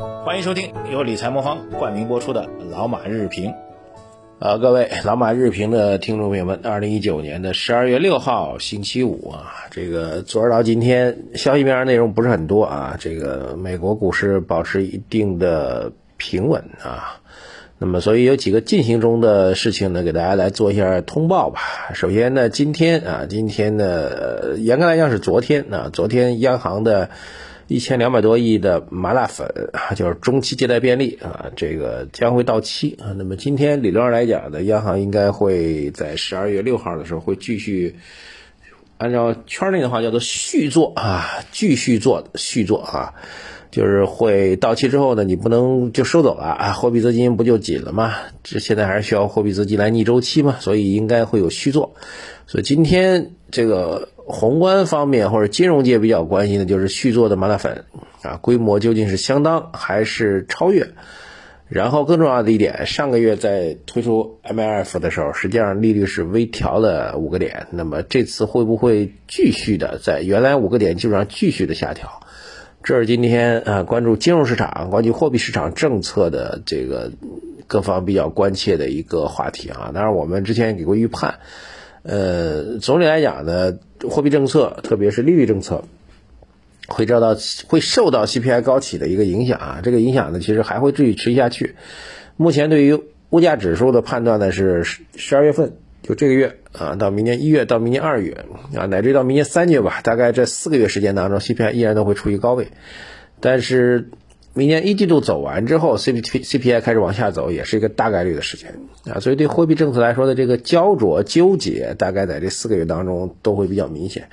欢迎收听由理财魔方冠名播出的《老马日评》。呃，各位老马日评的听众朋友们，二零一九年的十二月六号星期五啊，这个昨儿到今天消息面上内容不是很多啊，这个美国股市保持一定的平稳啊，那么所以有几个进行中的事情呢，给大家来做一下通报吧。首先呢，今天啊，今天呢，严格来讲是昨天啊，昨天央行的。一千两百多亿的麻辣粉啊，就是中期借贷便利啊，这个将会到期啊。那么今天理论上来讲呢，央行应该会在十二月六号的时候会继续按照圈内的话叫做续作啊，继续做续作啊，就是会到期之后呢，你不能就收走了啊，货币资金不就紧了吗？这现在还是需要货币资金来逆周期嘛，所以应该会有续做。所以今天这个。宏观方面或者金融界比较关心的就是续作的麻辣粉啊，规模究竟是相当还是超越？然后更重要的一点，上个月在推出 MLF 的时候，实际上利率是微调了五个点，那么这次会不会继续的在原来五个点基础上继续的下调？这是今天啊关注金融市场、关注货币市场政策的这个各方比较关切的一个话题啊。当然，我们之前也给过预判。呃，总体来讲呢，货币政策，特别是利率政策，会遭到会受到 CPI 高企的一个影响啊。这个影响呢，其实还会继续持续下去。目前对于物价指数的判断呢，是十十二月份，就这个月啊，到明年一月到明年二月啊，乃至到明年三月吧，大概这四个月时间当中，CPI 依然都会处于高位，但是。明年一季度走完之后，C P C P I 开始往下走，也是一个大概率的事情啊。所以对货币政策来说的这个焦灼纠结，大概在这四个月当中都会比较明显。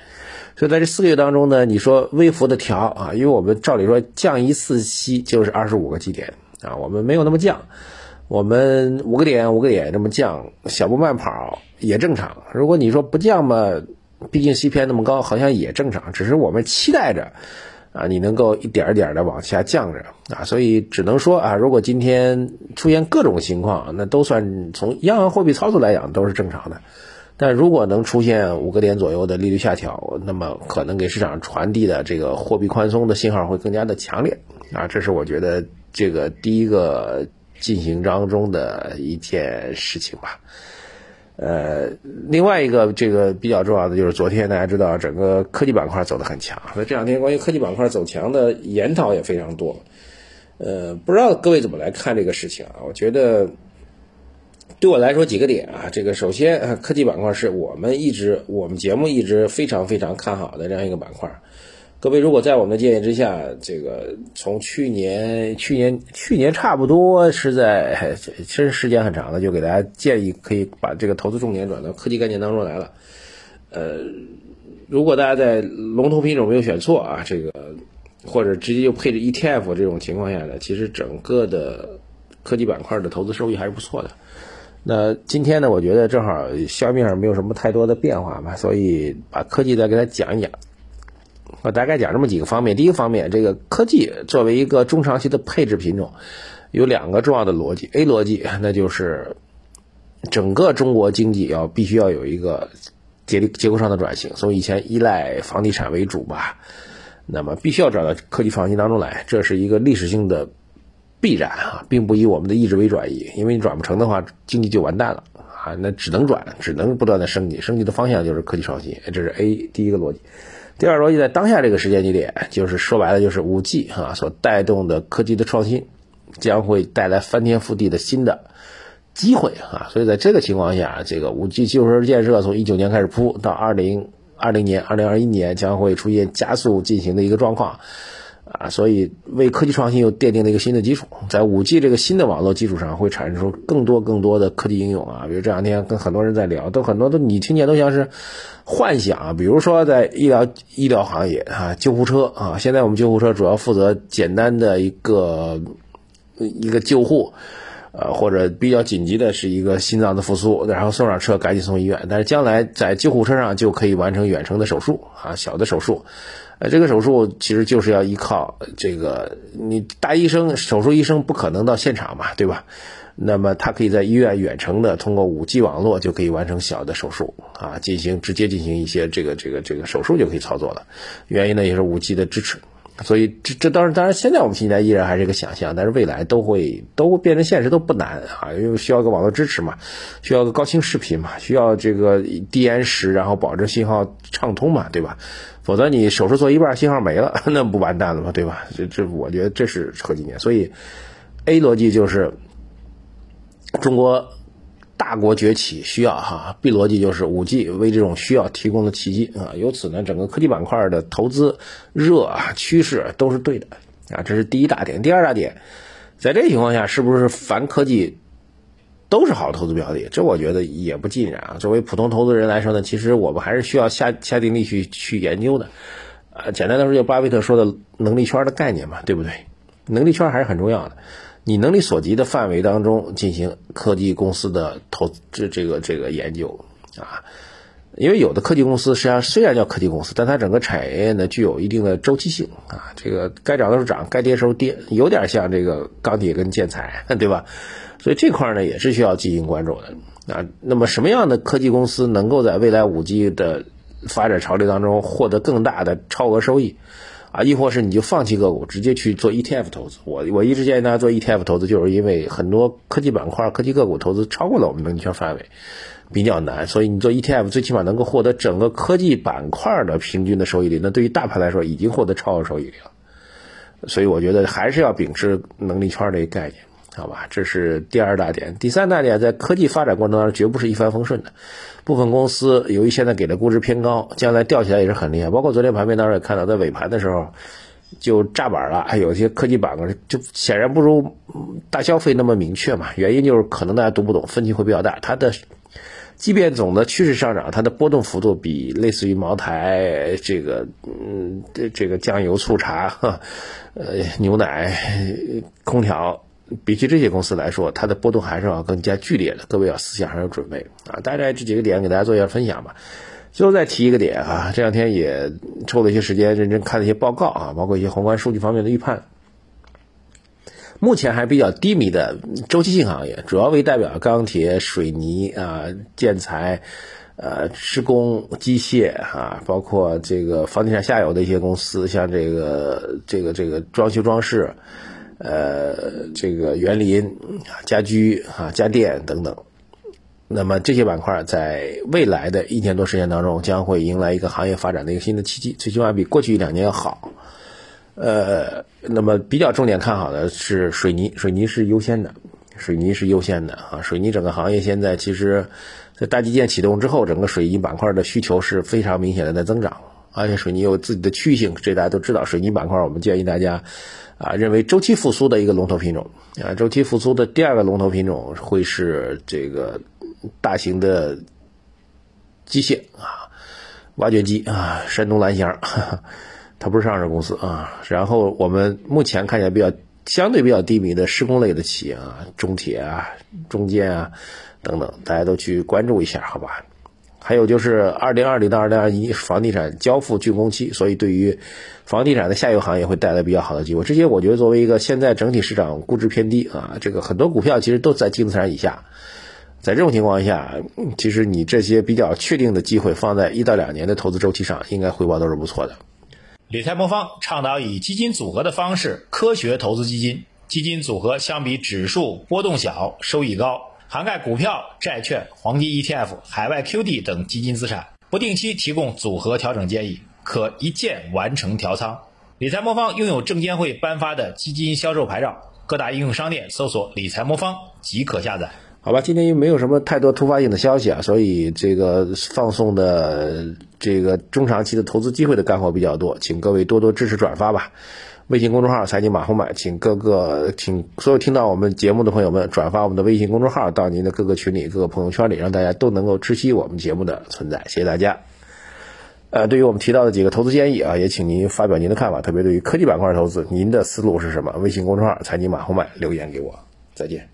所以在这四个月当中呢，你说微幅的调啊，因为我们照理说降一次息就是二十五个基点啊，我们没有那么降，我们五个点五个点这么降，小步慢跑也正常。如果你说不降嘛，毕竟 C P I 那么高，好像也正常，只是我们期待着。啊，你能够一点点的往下降着 啊，所以只能说啊，如果今天出现各种情况，那都算从央行货币操作来讲都是正常的。但如果能出现五个点左右的利率下调，那么可能给市场传递的这个货币宽松的信号会更加的强烈啊，这是我觉得这个第一个进行当中的一件事情吧。呃，另外一个这个比较重要的就是昨天大家知道整个科技板块走得很强，那这两天关于科技板块走强的研讨也非常多。呃，不知道各位怎么来看这个事情啊？我觉得对我来说几个点啊，这个首先科技板块是我们一直我们节目一直非常非常看好的这样一个板块。各位如果在我们的建议之下，这个从去年、去年、去年差不多是在，其实时间很长了，就给大家建议可以把这个投资重点转到科技概念当中来了。呃，如果大家在龙头品种没有选错啊，这个或者直接就配置 ETF 这种情况下呢，其实整个的科技板块的投资收益还是不错的。那今天呢，我觉得正好消面上没有什么太多的变化嘛，所以把科技再给大家讲一讲。我大概讲这么几个方面。第一个方面，这个科技作为一个中长期的配置品种，有两个重要的逻辑。A 逻辑，那就是整个中国经济要必须要有一个结结构上的转型，从以前依赖房地产为主吧，那么必须要转到科技创新当中来，这是一个历史性的必然啊，并不以我们的意志为转移，因为你转不成的话，经济就完蛋了啊，那只能转，只能不断的升级，升级的方向就是科技创新，这是 A 第一个逻辑。第二逻辑在当下这个时间节点，就是说白了就是五 G 啊所带动的科技的创新，将会带来翻天覆地的新的机会啊，所以在这个情况下，这个五 G 基础设施建设从一九年开始铺，到二零二零年、二零二一年将会出现加速进行的一个状况。啊，所以为科技创新又奠定了一个新的基础，在五 G 这个新的网络基础上，会产生出更多更多的科技应用啊。比如这两天跟很多人在聊，都很多都你听见都像是幻想。比如说在医疗医疗行业啊，救护车啊，现在我们救护车主要负责简单的一个一个救护，呃，或者比较紧急的是一个心脏的复苏，然后送上车赶紧送医院。但是将来在救护车上就可以完成远程的手术啊，小的手术。呃，这个手术其实就是要依靠这个，你大医生、手术医生不可能到现场嘛，对吧？那么他可以在医院远程的通过五 G 网络就可以完成小的手术啊，进行直接进行一些这个这个这个手术就可以操作了。原因呢也是五 G 的支持所以这这当然当然现在我们现在依然还是一个想象，但是未来都会都变成现实都不难啊，因为需要个网络支持嘛，需要个高清视频嘛，需要这个低延时，然后保证信号畅通嘛，对吧？否则你手术做一半信号没了，那不完蛋了吗？对吧？这这我觉得这是核心点，所以 A 逻辑就是中国。大国崛起需要哈，B 逻辑就是五 G 为这种需要提供的契机啊，由此呢，整个科技板块的投资热啊趋势都是对的啊，这是第一大点。第二大点，在这情况下，是不是凡科技都是好投资标的？这我觉得也不尽然啊。作为普通投资人来说呢，其实我们还是需要下下定力去去研究的啊。简单的说，就巴菲特说的能力圈的概念嘛，对不对？能力圈还是很重要的。你能力所及的范围当中进行科技公司的投这这个这个研究啊，因为有的科技公司实际上虽然叫科技公司，但它整个产业呢具有一定的周期性啊，这个该涨的时候涨，该跌的时候跌，有点像这个钢铁跟建材，对吧？所以这块呢也是需要进行关注的啊。那么什么样的科技公司能够在未来五 G 的发展潮流当中获得更大的超额收益？啊，亦或是你就放弃个股，直接去做 ETF 投资。我我一直建议大家做 ETF 投资，就是因为很多科技板块、科技个股投资超过了我们能力圈范围，比较难。所以你做 ETF，最起码能够获得整个科技板块的平均的收益率。那对于大盘来说，已经获得超额收益率了。所以我觉得还是要秉持能力圈这个概念。好吧，这是第二大点。第三大点，在科技发展过程当中，绝不是一帆风顺的。部分公司由于现在给的估值偏高，将来掉起来也是很厉害。包括昨天盘面当中也看到，在尾盘的时候就炸板了，还有些科技板块就显然不如大消费那么明确嘛。原因就是可能大家读不懂，分歧会比较大。它的即便总的趋势上涨，它的波动幅度比类似于茅台这个嗯这这个酱油、醋茶、呃牛奶、空调。比起这些公司来说，它的波动还是要更加剧烈的。各位要思想上有准备啊！大概这几个点给大家做一下分享吧。最后再提一个点啊，这两天也抽了一些时间认真看了一些报告啊，包括一些宏观数据方面的预判。目前还比较低迷的周期性行业，主要为代表钢铁、水泥啊、建材、呃施工机械啊，包括这个房地产下游的一些公司，像这个这个这个装修装饰。呃，这个园林、家居啊、家电等等，那么这些板块在未来的一年多时间当中，将会迎来一个行业发展的一个新的契机，最起码比过去一两年要好。呃，那么比较重点看好的是水泥，水泥是优先的，水泥是优先的啊。水泥整个行业现在其实，在大基建启动之后，整个水泥板块的需求是非常明显的在增长，而且水泥有自己的区域性，这大家都知道。水泥板块，我们建议大家。啊，认为周期复苏的一个龙头品种啊，周期复苏的第二个龙头品种会是这个大型的机械啊，挖掘机啊，山东蓝翔，它不是上市公司啊。然后我们目前看起来比较相对比较低迷的施工类的企业啊，中铁啊、中建啊等等，大家都去关注一下，好吧？还有就是二零二零到二零二一房地产交付竣工期，所以对于房地产的下游行业会带来比较好的机会。这些我觉得作为一个现在整体市场估值偏低啊，这个很多股票其实都在净资产以下，在这种情况下，其实你这些比较确定的机会放在一到两年的投资周期上，应该回报都是不错的。理财魔方倡导以基金组合的方式科学投资基金，基金组合相比指数波动小，收益高。涵盖股票、债券、黄金 ETF、海外 QD 等基金资产，不定期提供组合调整建议，可一键完成调仓。理财魔方拥有证监会颁发的基金销售牌照，各大应用商店搜索“理财魔方”即可下载。好吧，今天因为没有什么太多突发性的消息啊，所以这个放送的这个中长期的投资机会的干货比较多，请各位多多支持转发吧。微信公众号“财经马红买”，请各个请所有听到我们节目的朋友们转发我们的微信公众号到您的各个群里、各个朋友圈里，让大家都能够知悉我们节目的存在。谢谢大家。呃，对于我们提到的几个投资建议啊，也请您发表您的看法，特别对于科技板块投资，您的思路是什么？微信公众号“财经马红买”留言给我。再见。